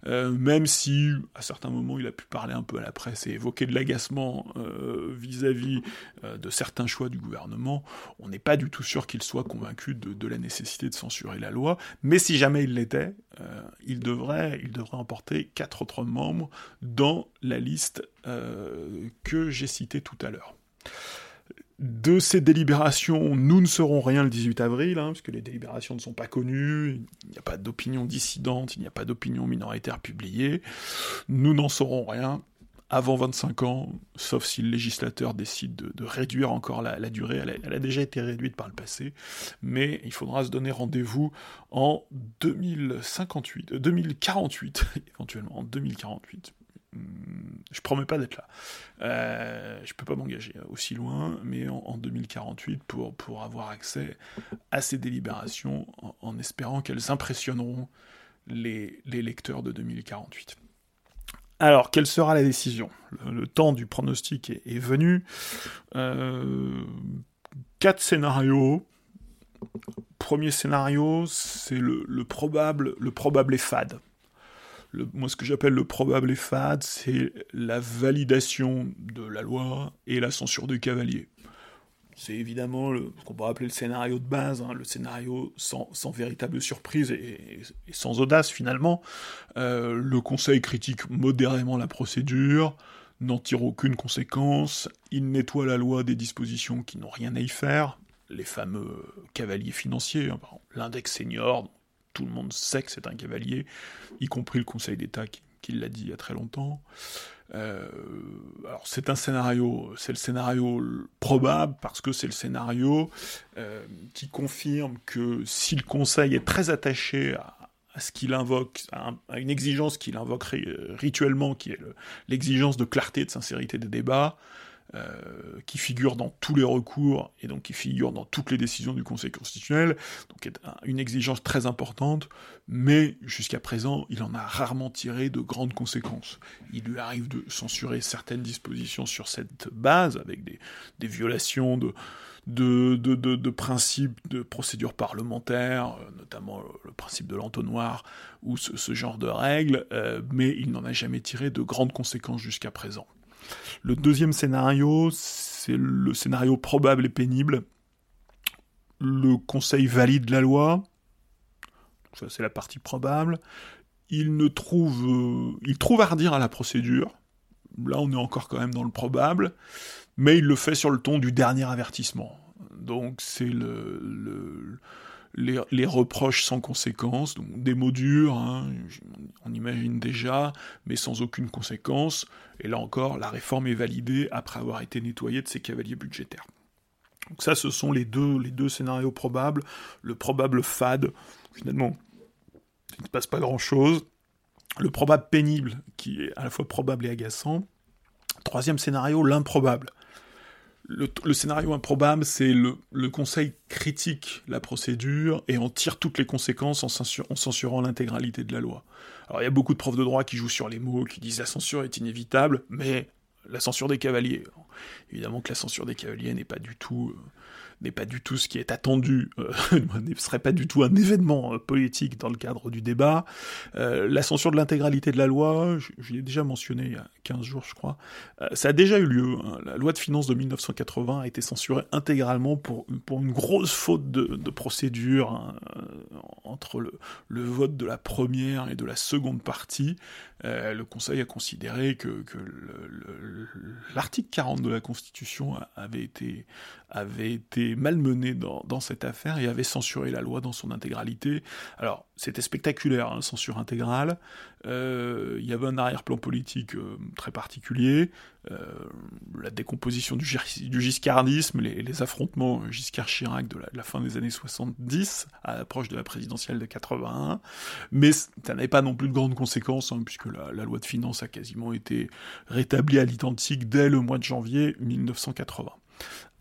euh, même si, à certains moments, il a pu parler un peu à la presse et évoquer de l'agacement euh, vis-à-vis euh, de certains choix du gouvernement, on n'est pas du tout sûr qu'il soit convaincu de, la nécessité de censurer la loi, mais si jamais il l'était, il, devrait, il devrait emporter quatre autres membres dans la liste que j'ai citée tout à l'heure. De ces délibérations, nous ne saurons rien le 18 avril, hein, puisque les délibérations ne sont pas connues, il n'y a pas d'opinion dissidente, il n'y a pas d'opinion minoritaire publiée. Nous n'en saurons rien avant 25 ans, sauf si le législateur décide de, réduire encore la, durée. Elle a, déjà été réduite par le passé, mais il faudra se donner rendez-vous en 2058, 2048, euh, éventuellement, en 2048 je promets pas d'être là. Euh, je peux pas m'engager aussi loin, mais en, 2048 pour, pour avoir accès à ces délibérations en, espérant qu'elles impressionneront les, les, lecteurs de 2048. Alors, quelle sera la décision? Le, temps du pronostic est, venu. Euh, quatre scénarios. Premier scénario, c'est le, le, probable, le probable fade moi, ce que j'appelle le probable EFAD, c'est la validation de la loi et la censure du cavalier. C'est évidemment ce qu'on pourrait appeler le scénario de base, hein, le scénario sans, véritable surprise et, sans audace finalement. Euh, le Conseil critique modérément la procédure, n'en tire aucune conséquence, il nettoie la loi des dispositions qui n'ont rien à y faire, les fameux cavaliers financiers, hein, l'index senior, tout le monde sait que c'est un cavalier, y compris le Conseil d'État qui, l'a dit il y a très longtemps. Euh, alors c'est un scénario, c'est le scénario probable parce que c'est le scénario euh, qui confirme que si le Conseil est très attaché à, ce qu'il invoque, à, une exigence qu'il invoque rituellement, qui est l'exigence de clarté, de sincérité des débats, euh, qui figure dans tous les recours et donc qui figure dans toutes les décisions du Conseil constitutionnel, donc est une exigence très importante, mais jusqu'à présent, il en a rarement tiré de grandes conséquences. Il lui arrive de censurer certaines dispositions sur cette base, avec des, violations de, de, de, principes de procédure parlementaire, euh, notamment le principe de l'entonnoir ou ce, genre de règles, euh, mais il n'en a jamais tiré de grandes conséquences jusqu'à présent. Le deuxième scénario, c'est le scénario probable et pénible. Le Conseil valide la loi. Ça, c'est la partie probable. Il ne trouve, euh, il trouve à redire à la procédure. Là, on est encore quand même dans le probable, mais il le fait sur le ton du dernier avertissement. Donc, c'est le les, reproches sans conséquence, donc des mots durs, hein, on imagine déjà, mais sans aucune conséquence. Et là encore, la réforme est validée après avoir été nettoyée de ses cavaliers budgétaires. Donc ça, ce sont les deux, les deux scénarios probables. Le probable fade, finalement, il ne se passe pas grand-chose. Le probable pénible, qui est à la fois probable et agaçant. Troisième scénario, l'improbable le, scénario improbable, c'est le, Conseil critique la procédure et en tire toutes les conséquences en, censurant l'intégralité de la loi. Alors il y a beaucoup de profs de droit qui jouent sur les mots, qui disent la censure est inévitable, mais la censure des cavaliers. Évidemment que la censure des cavaliers n'est pas du tout... Euh, n'est pas du tout ce qui est attendu, euh, ne serait pas du tout un événement euh, politique dans le cadre du débat. Euh, la censure de l'intégralité de la loi, je, l'ai déjà mentionné il y a 15 jours, je crois, ça a déjà eu lieu. Hein. La loi de finances de 1980 a été censurée intégralement pour, pour une grosse faute de, procédure hein, entre le, vote de la première et de la seconde partie. le Conseil a considéré que l'article 40 de la Constitution avait été, avait été malmené dans, cette affaire et avait censuré la loi dans son intégralité. Alors, c'était spectaculaire, hein, censure intégrale. Euh, il y avait un arrière-plan politique euh, très particulier, euh, la décomposition du, giscardisme, les, les affrontements Giscard-Chirac de, la, fin des années 70, à l'approche de la présidentielle de 81, mais ça n'avait pas non plus de grandes conséquences, hein, puisque la, la, loi de finances a quasiment été rétablie à l'identique dès le mois de janvier 1980.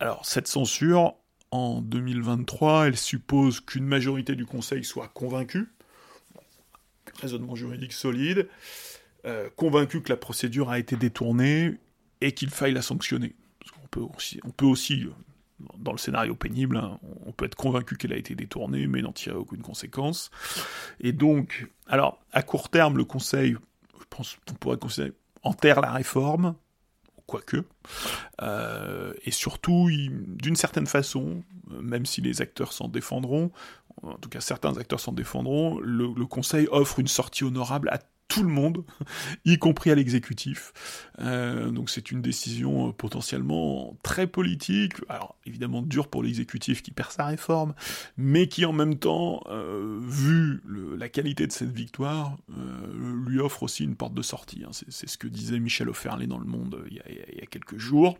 Alors, cette censure, en 2023, elle suppose qu'une majorité du Conseil soit convaincue, raisonnement juridique solide, euh, convaincu que la procédure a été détournée et qu'il faille la sanctionner. on peut aussi, on peut aussi dans le scénario pénible, hein, on peut être convaincu qu'elle a été détournée, mais n'en tirer aucune conséquence. Et donc, alors, à court terme, le Conseil, je pense qu'on pourrait considérer, enterre la réforme, quoique, euh, et surtout, d'une certaine façon, même si les acteurs s'en défendront, en tout cas certains acteurs s'en défendront, le, le, Conseil offre une sortie honorable à tout le monde, y compris à l'exécutif. Euh, donc c'est une décision euh, potentiellement très politique, alors évidemment dure pour l'exécutif qui perd sa réforme, mais qui en même temps, euh, vu la qualité de cette victoire, lui offre aussi une porte de sortie. Hein. C'est ce que disait Michel Offerlé dans Le Monde il y a, il y a quelques jours.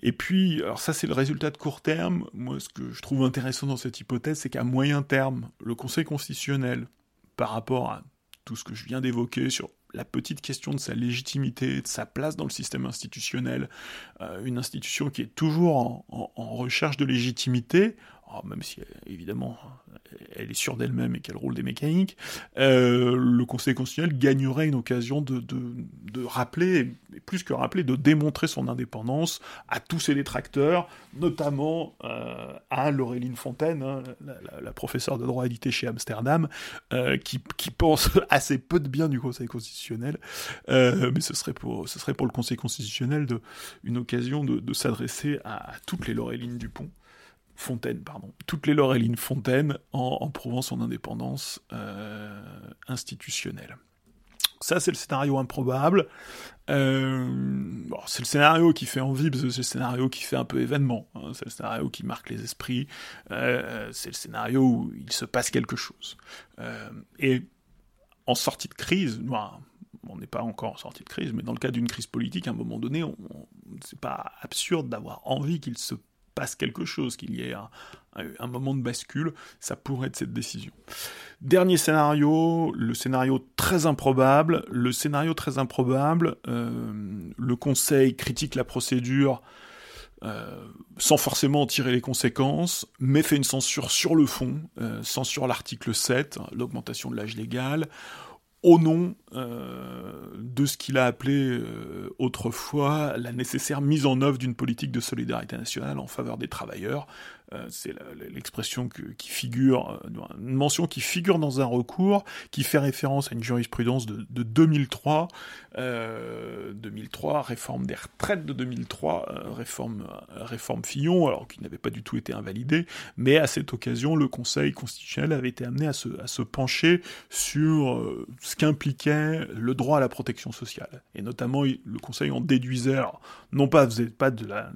Et puis, alors ça c'est le résultat de court terme. Moi, ce que je trouve intéressant dans cette hypothèse, c'est qu'à moyen terme, le Conseil constitutionnel, par rapport à tout ce que je viens d'évoquer sur la petite question de sa légitimité, de sa place dans le système institutionnel, euh, une institution qui est toujours en recherche de légitimité, ah, même si évidemment elle est sûre d'elle-même et qu'elle roule des mécaniques, euh, le Conseil constitutionnel gagnerait une occasion de, rappeler, et plus que rappeler, de démontrer son indépendance à tous ses détracteurs, notamment euh, à Laureline Fontaine, hein, la, professeure de droit édité chez Amsterdam, euh, qui, pense assez peu de bien du Conseil constitutionnel, mais ce serait, pour, le Conseil constitutionnel une occasion de, s'adresser à, à toutes les Laurelines du Pont. Fontaine, pardon, toutes les Laurelines Fontaine en, prouvant son indépendance euh, institutionnelle. Ça, c'est le scénario improbable. Euh, c'est le scénario qui fait envie, parce que c'est le scénario qui fait un peu événement. Hein. c'est le scénario qui marque les esprits. Euh, c'est le scénario où il se passe quelque chose. et en sortie de crise, on n'est pas encore en sortie de crise, mais dans le cas d'une crise politique, à un moment donné, c'est pas absurde d'avoir envie qu'il se passe quelque chose, qu'il y ait un, moment de bascule, ça pourrait être cette décision. Dernier scénario, le scénario très improbable. Le scénario très improbable, euh, le Conseil critique la procédure euh, sans forcément en tirer les conséquences, mais fait une censure sur le fond, euh, censure l'article 7, l'augmentation de l'âge légal, au nom euh, de ce qu'il a appelé euh, autrefois la nécessaire mise en œuvre d'une politique de solidarité nationale en faveur des travailleurs, c'est l'expression qui figure, euh, une mention qui figure dans un recours, qui fait référence à une jurisprudence de, 2003, 2003, euh, réforme des retraites de 2003, réforme, Fillon, alors qui n'avait pas du tout été invalidée, mais à cette occasion, le Conseil constitutionnel avait été amené à se, pencher sur ce qu'impliquait le droit à la protection sociale. Et notamment, le Conseil en déduisait, non pas, pas de la,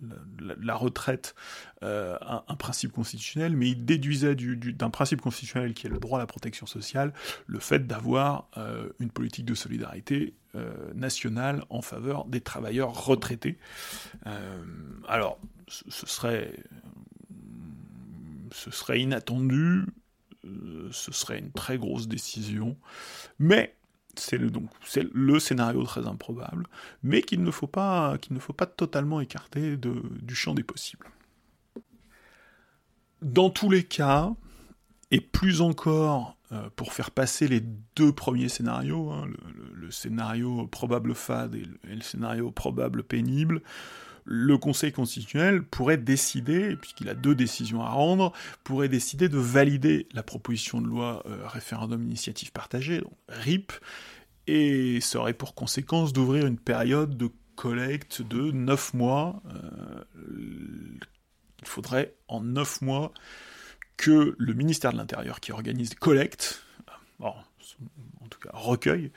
la retraite euh, un, principe constitutionnel, mais il déduisait d'un principe constitutionnel qui est le droit à la protection sociale, le fait d'avoir euh, une politique de solidarité euh, nationale en faveur des travailleurs retraités. alors, ce, serait, ce serait inattendu, ce serait une très grosse décision, mais c'est le, le scénario très improbable, mais qu'il ne faut pas ne faut pas totalement écarter du champ des possibles. Dans tous les cas, et plus encore euh, pour faire passer les deux premiers scénarios, hein, le, scénario probable fade et le, scénario probable pénible, le Conseil constitutionnel pourrait décider, puisqu'il a deux décisions à rendre, pourrait décider de valider la proposition de loi euh, référendum initiative partagée, donc RIP, et ça aurait pour conséquence d'ouvrir une période de collecte de 9 mois, euh, il faudrait en 9 mois que le ministère de l'Intérieur, qui organise des collectes, en tout cas recueille,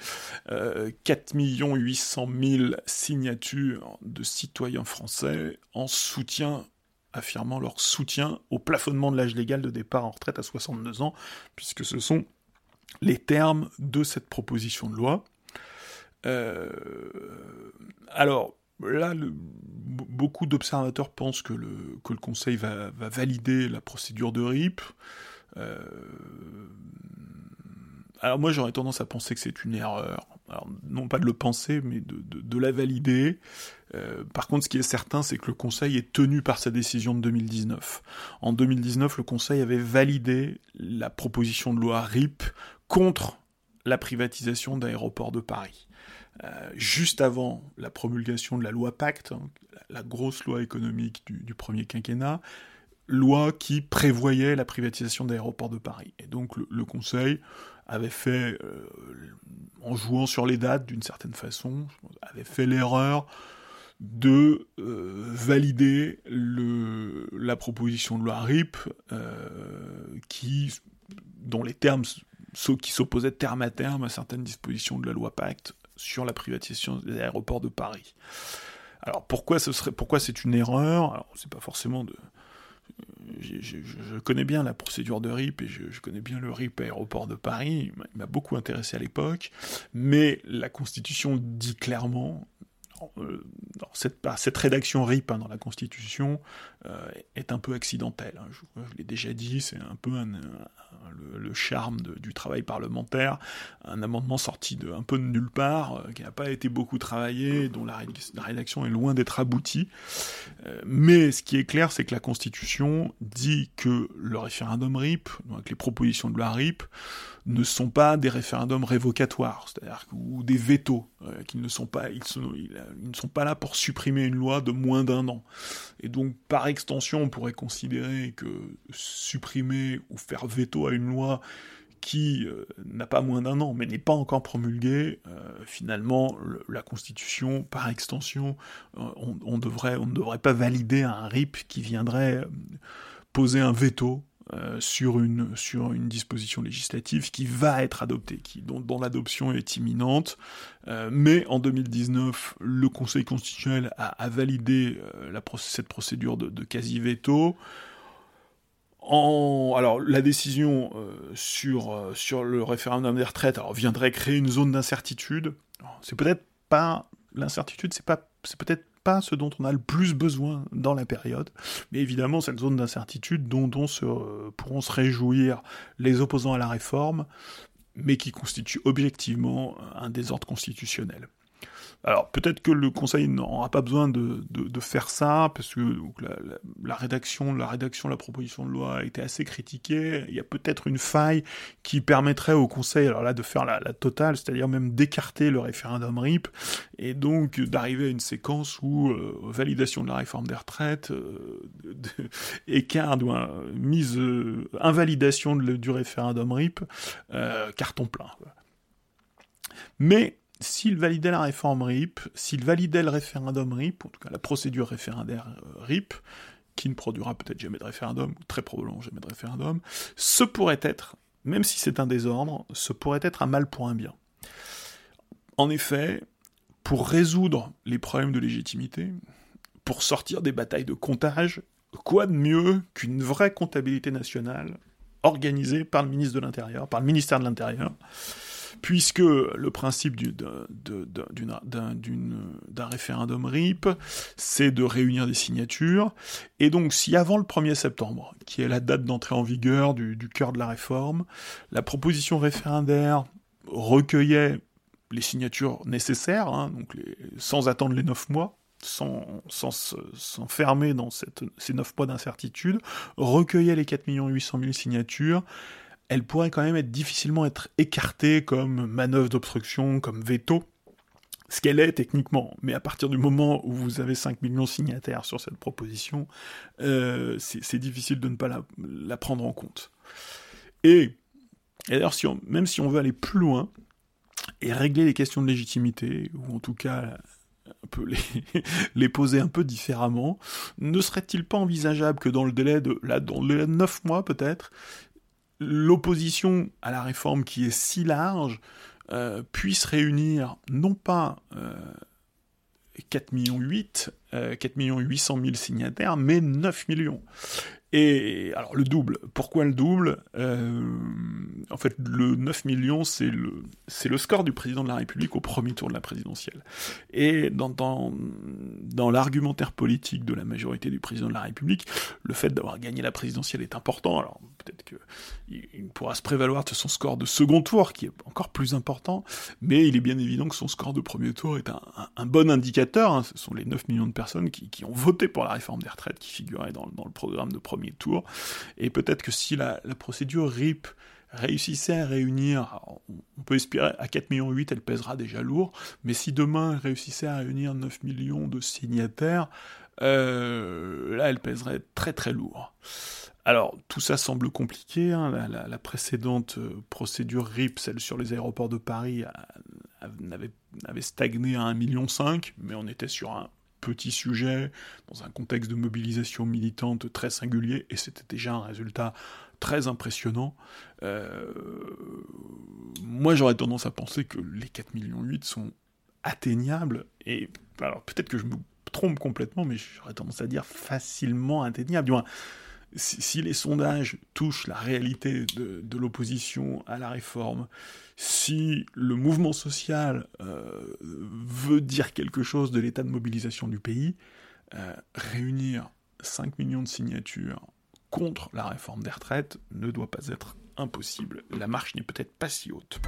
euh, 4 800 000 signatures de citoyens français en soutien affirmant leur soutien au plafonnement de l'âge légal de départ en retraite à 62 ans, puisque ce sont les termes de cette proposition de loi. Euh, alors, Là, beaucoup d'observateurs pensent que le, Conseil va, valider la procédure de RIP. Euh, alors moi, j'aurais tendance à penser que c'est une erreur. Non pas de le penser, mais de, la valider. Euh, par contre, ce qui est certain, c'est que le Conseil est tenu par sa décision de 2019. En 2019, le Conseil avait validé la proposition de loi RIP contre la privatisation d'aéroports de Paris. Euh, juste avant la promulgation de la loi Pacte, hein, la, grosse loi économique du, premier quinquennat, loi qui prévoyait la privatisation d'aéroports de Paris. Et donc le, Conseil avait fait, euh, en jouant sur les dates d'une certaine façon, avait fait l'erreur de euh, valider la proposition de loi RIP qui, dont les termes qui s'opposaient terme à terme à certaines dispositions de la loi Pacte sur la privatisation des aéroports de Paris. Alors pourquoi ce serait, pourquoi c'est une erreur? Alors c'est pas forcément de, je, connais bien la procédure de RIP et je, connais bien le RIP aéroport de Paris. Il m'a beaucoup intéressé à l'époque, mais la Constitution dit clairement euh, cette, cette, rédaction RIP hein, dans la Constitution euh, est un peu accidentelle. Hein. Je, l'ai déjà dit, c'est un peu le, charme du travail parlementaire. Un amendement sorti de un peu de nulle part, euh, qui n'a pas été beaucoup travaillé, dont la, rédaction est loin d'être aboutie. mais ce qui est clair, c'est que la Constitution dit que le référendum RIP, donc les propositions de la RIP, ne sont pas des référendums révocatoires, c'est-à-dire ou des vétos, euh, qui ne sont pas, ils, ils, ne sont pas là pour supprimer une loi de moins d'un an. Et donc, par extension, on pourrait considérer que supprimer ou faire veto une loi qui euh, n'a pas moins d'un an, mais n'est pas encore promulguée, euh, finalement, la Constitution, par extension, on, on, ne devrait pas valider un RIP qui viendrait poser un veto euh, sur, une, disposition législative qui va être adoptée, qui, dont, l'adoption est imminente. Euh, mais en 2019, le Conseil constitutionnel a, validé euh, cette procédure de quasi-veto. Alors la décision sur, sur le référendum des retraites viendrait créer une zone d'incertitude. C'est peut-être pas l'incertitude, c'est pas peut-être pas ce dont on a le plus besoin dans la période, mais évidemment cette zone d'incertitude dont, euh, pourront se réjouir les opposants à la réforme, mais qui constitue objectivement un désordre constitutionnel. Alors peut-être que le Conseil n'aura pas besoin de, faire ça, parce que la, rédaction, la rédaction de la proposition de loi a été assez critiquée. Il y a peut-être une faille qui permettrait au Conseil, alors là, de faire la, totale, c'est-à-dire même d'écarter le référendum RIP, et donc d'arriver à une séquence où euh, validation de la réforme des retraites, euh, écart ou mise, euh, invalidation du référendum RIP, carton plein. Mais s'il validait la réforme RIP, s'il validait le référendum RIP, en tout cas la procédure référendaire euh, RIP, qui ne produira peut-être jamais de référendum, très probablement jamais de référendum, ce pourrait être, même si c'est un désordre, ce pourrait être un mal pour un bien. En effet, pour résoudre les problèmes de légitimité, pour sortir des batailles de comptage, quoi de mieux qu'une vraie comptabilité nationale organisée par le ministre de l'Intérieur, par le ministère de l'Intérieur, puisque le principe d'un référendum RIP, c'est de réunir des signatures, et donc si avant le 1er septembre, qui est la date d'entrée en vigueur du, cœur de la réforme, la proposition référendaire recueillait les signatures nécessaires, hein, sans attendre les 9 mois, sans, s'enfermer dans ces 9 mois d'incertitude, recueillait les 4 800 000 signatures, elle pourrait quand même être difficilement être écartée comme manœuvre d'obstruction, comme veto, ce qu'elle est techniquement. Mais à partir du moment où vous avez 5 millions signataires sur cette proposition, euh, c'est difficile de ne pas la, prendre en compte. Et, d'ailleurs, si même si on veut aller plus loin et régler les questions de légitimité, ou en tout cas un peu les, les, poser un peu différemment, ne serait-il pas envisageable que dans le délai de, là, dans le délai de 9 mois peut-être, l'opposition à la réforme qui est si large euh, puisse réunir non pas 4 millions 8, 4 millions 800 000 signataires, mais 9 millions. Et alors le double, pourquoi le double? Euh, En fait, le 9 millions, c'est le, le score du président de la République au premier tour de la présidentielle. Et dans, dans, l'argumentaire politique de la majorité du président de la République, le fait d'avoir gagné la présidentielle est important. Alors peut-être qu'il pourra se prévaloir de son score de second tour, qui est encore plus important, mais il est bien évident que son score de premier tour est un, un, bon indicateur. Hein. Ce sont les 9 millions de personnes qui, qui, ont voté pour la réforme des retraites qui figuraient dans, dans le programme de premier tour. Et peut-être que si la, procédure RIP réussissait à réunir, on peut espérer à 4 millions 8, elle pèsera déjà lourd, mais si demain elle réussissait à réunir 9 millions de signataires, euh, là elle pèserait très très lourd. Alors, tout ça semble compliqué. Hein. La, précédente euh, procédure RIP, celle sur les aéroports de Paris, avait, stagné à 1,5 million, mais on était sur un petit sujet, dans un contexte de mobilisation militante très singulier, et c'était déjà un résultat très impressionnant. Euh, moi, j'aurais tendance à penser que les 4,8 millions sont atteignables, et alors peut-être que je me trompe complètement, mais j'aurais tendance à dire facilement atteignables. Du moins, si, les sondages touchent la réalité de, l'opposition à la réforme, si le mouvement social euh, veut dire quelque chose de l'état de mobilisation du pays, euh, réunir 5 millions de signatures contre la réforme des retraites ne doit pas être impossible. La marche n'est peut-être pas si haute.